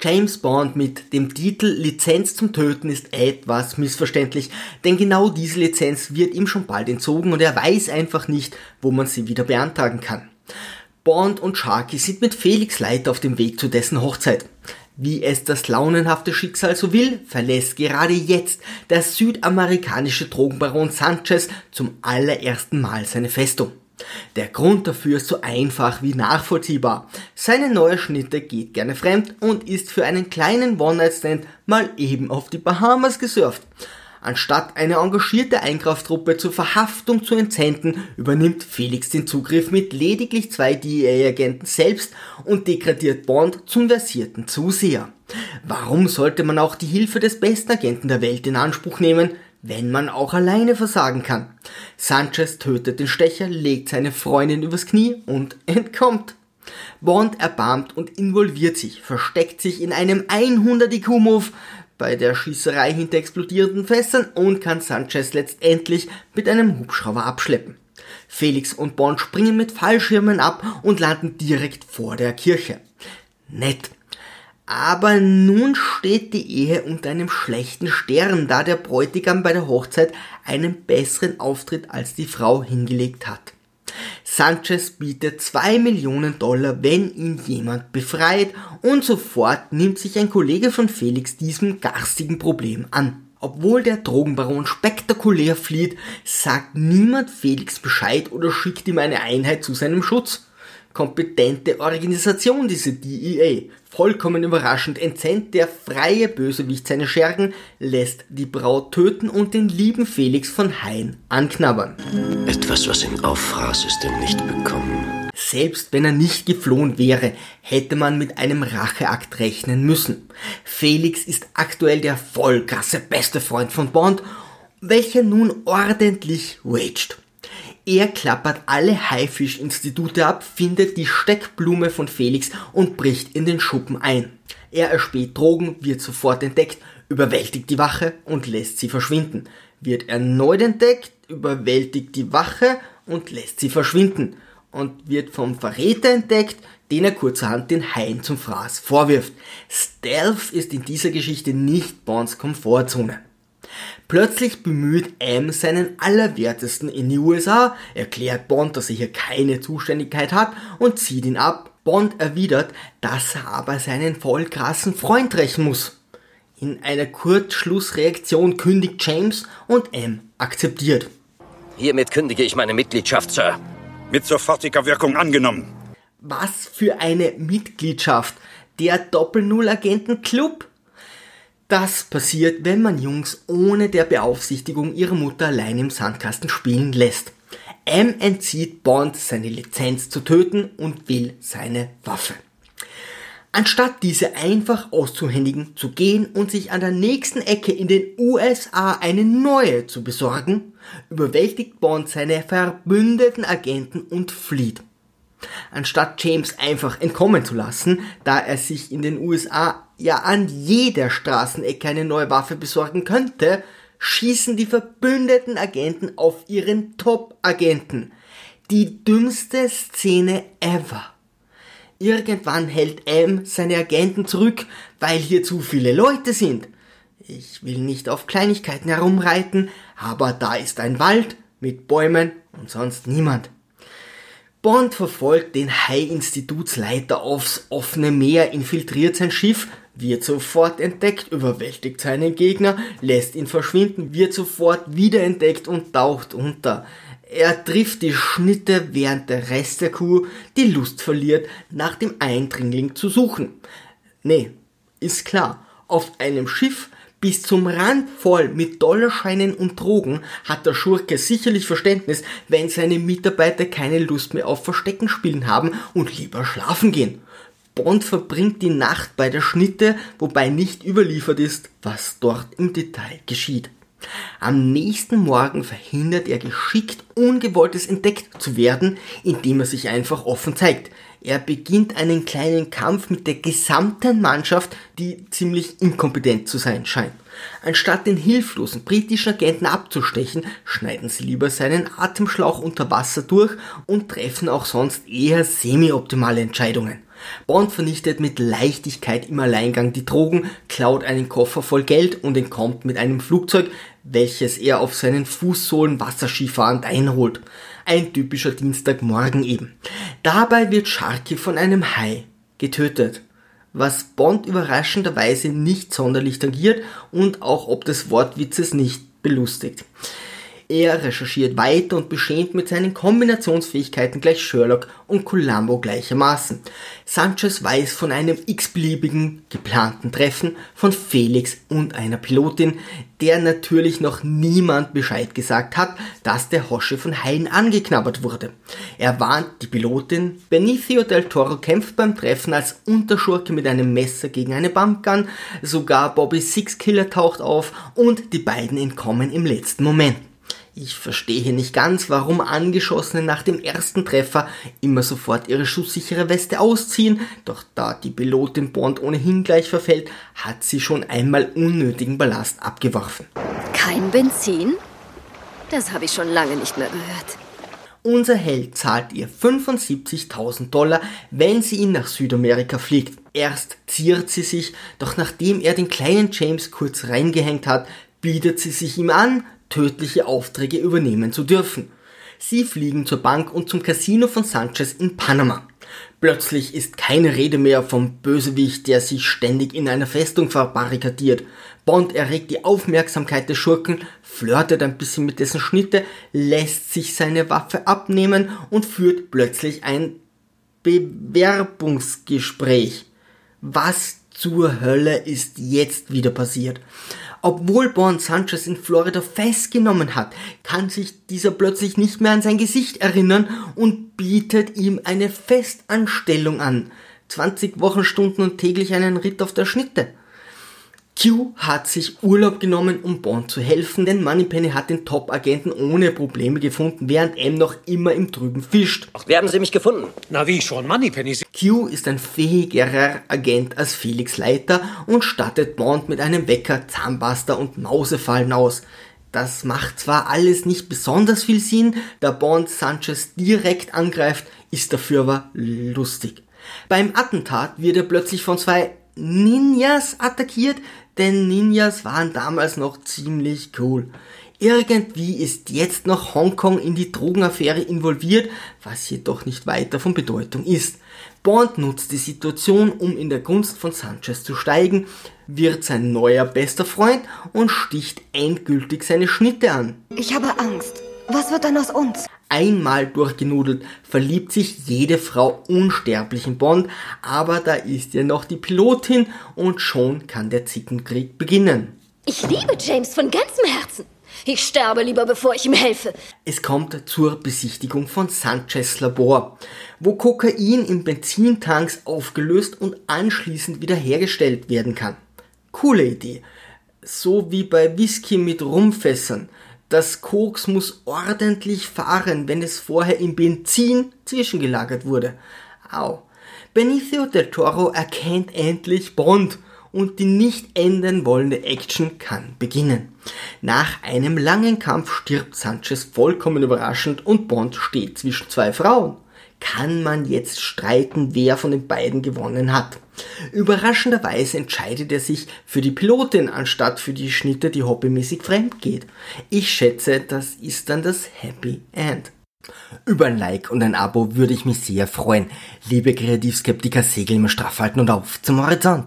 James Bond mit dem Titel Lizenz zum Töten ist etwas missverständlich, denn genau diese Lizenz wird ihm schon bald entzogen und er weiß einfach nicht, wo man sie wieder beantragen kann. Bond und Sharky sind mit Felix Leiter auf dem Weg zu dessen Hochzeit. Wie es das launenhafte Schicksal so will, verlässt gerade jetzt der südamerikanische Drogenbaron Sanchez zum allerersten Mal seine Festung. Der Grund dafür ist so einfach wie nachvollziehbar. Seine neue Schnitte geht gerne fremd und ist für einen kleinen One-Night-Stand mal eben auf die Bahamas gesurft. Anstatt eine engagierte Eingreiftruppe zur Verhaftung zu entsenden, übernimmt Felix den Zugriff mit lediglich zwei DEA-Agenten selbst und degradiert Bond zum versierten Zuseher. Warum sollte man auch die Hilfe des besten Agenten der Welt in Anspruch nehmen, wenn man auch alleine versagen kann? Sanchez tötet den Stecher, legt seine Freundin übers Knie und entkommt. Bond erbarmt und involviert sich, versteckt sich in einem 100 IQ-Move, bei der Schießerei hinter explodierenden Fässern und kann Sanchez letztendlich mit einem Hubschrauber abschleppen. Felix und Bond springen mit Fallschirmen ab und landen direkt vor der Kirche. Nett. Aber nun steht die Ehe unter einem schlechten Stern, da der Bräutigam bei der Hochzeit einen besseren Auftritt als die Frau hingelegt hat. Sanchez bietet 2 Millionen Dollar, wenn ihn jemand befreit und sofort nimmt sich ein Kollege von Felix diesem garstigen Problem an. Obwohl der Drogenbaron spektakulär flieht, sagt niemand Felix Bescheid oder schickt ihm eine Einheit zu seinem Schutz kompetente Organisation, diese DEA. Vollkommen überraschend entsendet der freie Bösewicht seine Schergen, lässt die Braut töten und den lieben Felix von Hain anknabbern. Etwas, was ihn auffraß, ist er nicht bekommen. Selbst wenn er nicht geflohen wäre, hätte man mit einem Racheakt rechnen müssen. Felix ist aktuell der vollkrasse beste Freund von Bond, welcher nun ordentlich raged. Er klappert alle Haifisch-Institute ab, findet die Steckblume von Felix und bricht in den Schuppen ein. Er erspäht Drogen, wird sofort entdeckt, überwältigt die Wache und lässt sie verschwinden. Wird erneut entdeckt, überwältigt die Wache und lässt sie verschwinden. Und wird vom Verräter entdeckt, den er kurzerhand den Haien zum Fraß vorwirft. Stealth ist in dieser Geschichte nicht Bonds Komfortzone. Plötzlich bemüht M seinen Allerwertesten in die USA, erklärt Bond, dass er hier keine Zuständigkeit hat und zieht ihn ab. Bond erwidert, dass er aber seinen voll krassen Freund rächen muss. In einer Kurzschlussreaktion kündigt James und M akzeptiert. Hiermit kündige ich meine Mitgliedschaft, Sir. Mit sofortiger Wirkung angenommen. Was für eine Mitgliedschaft? Der Doppel-Null-Agenten-Club? Das passiert, wenn man Jungs ohne der Beaufsichtigung ihrer Mutter allein im Sandkasten spielen lässt. M entzieht Bond seine Lizenz zu töten und will seine Waffe. Anstatt diese einfach auszuhändigen, zu gehen und sich an der nächsten Ecke in den USA eine neue zu besorgen, überwältigt Bond seine verbündeten Agenten und flieht. Anstatt James einfach entkommen zu lassen, da er sich in den USA ja an jeder Straßenecke eine neue Waffe besorgen könnte, schießen die verbündeten Agenten auf ihren Top-Agenten. Die dümmste Szene ever. Irgendwann hält M seine Agenten zurück, weil hier zu viele Leute sind. Ich will nicht auf Kleinigkeiten herumreiten, aber da ist ein Wald mit Bäumen und sonst niemand. Bond verfolgt den High-Institutsleiter aufs offene Meer, infiltriert sein Schiff, wird sofort entdeckt, überwältigt seinen Gegner, lässt ihn verschwinden, wird sofort wiederentdeckt und taucht unter. Er trifft die Schnitte, während der Rest der Crew die Lust verliert, nach dem Eindringling zu suchen. Nee, ist klar, auf einem Schiff bis zum Rand voll mit Dollarscheinen und Drogen hat der Schurke sicherlich Verständnis, wenn seine Mitarbeiter keine Lust mehr auf Verstecken spielen haben und lieber schlafen gehen. Bond verbringt die Nacht bei der Schnitte, wobei nicht überliefert ist, was dort im Detail geschieht. Am nächsten Morgen verhindert er geschickt Ungewolltes entdeckt zu werden, indem er sich einfach offen zeigt. Er beginnt einen kleinen Kampf mit der gesamten Mannschaft, die ziemlich inkompetent zu sein scheint. Anstatt den hilflosen britischen Agenten abzustechen, schneiden sie lieber seinen Atemschlauch unter Wasser durch und treffen auch sonst eher semi-optimale Entscheidungen. Bond vernichtet mit Leichtigkeit im Alleingang die Drogen, klaut einen Koffer voll Geld und entkommt mit einem Flugzeug, welches er auf seinen Fußsohlen wasserskifahrend einholt. Ein typischer Dienstagmorgen eben. Dabei wird Sharky von einem Hai getötet was Bond überraschenderweise nicht sonderlich tangiert und auch ob des Wortwitzes nicht belustigt. Er recherchiert weiter und beschämt mit seinen Kombinationsfähigkeiten gleich Sherlock und Columbo gleichermaßen. Sanchez weiß von einem x-beliebigen geplanten Treffen von Felix und einer Pilotin, der natürlich noch niemand Bescheid gesagt hat, dass der Hosche von Haien angeknabbert wurde. Er warnt die Pilotin, Benicio del Toro kämpft beim Treffen als Unterschurke mit einem Messer gegen eine Bumpgun, sogar Bobby Sixkiller taucht auf und die beiden entkommen im letzten Moment. Ich verstehe nicht ganz, warum Angeschossene nach dem ersten Treffer immer sofort ihre schusssichere Weste ausziehen, doch da die Pilotin Bond ohnehin gleich verfällt, hat sie schon einmal unnötigen Ballast abgeworfen. Kein Benzin? Das habe ich schon lange nicht mehr gehört. Unser Held zahlt ihr 75.000 Dollar, wenn sie ihn nach Südamerika fliegt. Erst ziert sie sich, doch nachdem er den kleinen James kurz reingehängt hat, bietet sie sich ihm an, tödliche Aufträge übernehmen zu dürfen. Sie fliegen zur Bank und zum Casino von Sanchez in Panama. Plötzlich ist keine Rede mehr vom Bösewicht, der sich ständig in einer Festung verbarrikadiert. Bond erregt die Aufmerksamkeit des Schurken, flirtet ein bisschen mit dessen Schnitte, lässt sich seine Waffe abnehmen und führt plötzlich ein Bewerbungsgespräch. Was zur Hölle ist jetzt wieder passiert? Obwohl Born Sanchez in Florida festgenommen hat, kann sich dieser plötzlich nicht mehr an sein Gesicht erinnern und bietet ihm eine Festanstellung an. 20 Wochenstunden und täglich einen Ritt auf der Schnitte. Q hat sich Urlaub genommen, um Bond zu helfen, denn Moneypenny hat den Top-Agenten ohne Probleme gefunden, während M noch immer im Trüben fischt. Ach, wie haben Sie mich gefunden? Na wie schon, Moneypenny. Q ist ein fähigerer Agent als Felix Leiter und stattet Bond mit einem Wecker, Zahnpasta und Mausefallen aus. Das macht zwar alles nicht besonders viel Sinn, da Bond Sanchez direkt angreift, ist dafür aber lustig. Beim Attentat wird er plötzlich von zwei Ninjas attackiert, denn Ninjas waren damals noch ziemlich cool. Irgendwie ist jetzt noch Hongkong in die Drogenaffäre involviert, was jedoch nicht weiter von Bedeutung ist. Bond nutzt die Situation, um in der Gunst von Sanchez zu steigen, wird sein neuer bester Freund und sticht endgültig seine Schnitte an. Ich habe Angst. Was wird dann aus uns? Einmal durchgenudelt verliebt sich jede Frau unsterblich in Bond, aber da ist ja noch die Pilotin und schon kann der Zickenkrieg beginnen. Ich liebe James von ganzem Herzen. Ich sterbe lieber, bevor ich ihm helfe. Es kommt zur Besichtigung von Sanchez Labor, wo Kokain in Benzintanks aufgelöst und anschließend wiederhergestellt werden kann. Coole Idee. So wie bei Whisky mit Rumfässern. Das Koks muss ordentlich fahren, wenn es vorher im Benzin zwischengelagert wurde. Au. Benicio del Toro erkennt endlich Bond und die nicht enden wollende Action kann beginnen. Nach einem langen Kampf stirbt Sanchez vollkommen überraschend und Bond steht zwischen zwei Frauen kann man jetzt streiten, wer von den beiden gewonnen hat. Überraschenderweise entscheidet er sich für die Pilotin anstatt für die Schnitte, die hobbymäßig fremd geht. Ich schätze, das ist dann das Happy End. Über ein Like und ein Abo würde ich mich sehr freuen. Liebe Kreativskeptiker, segeln wir straff halten und auf zum Horizont.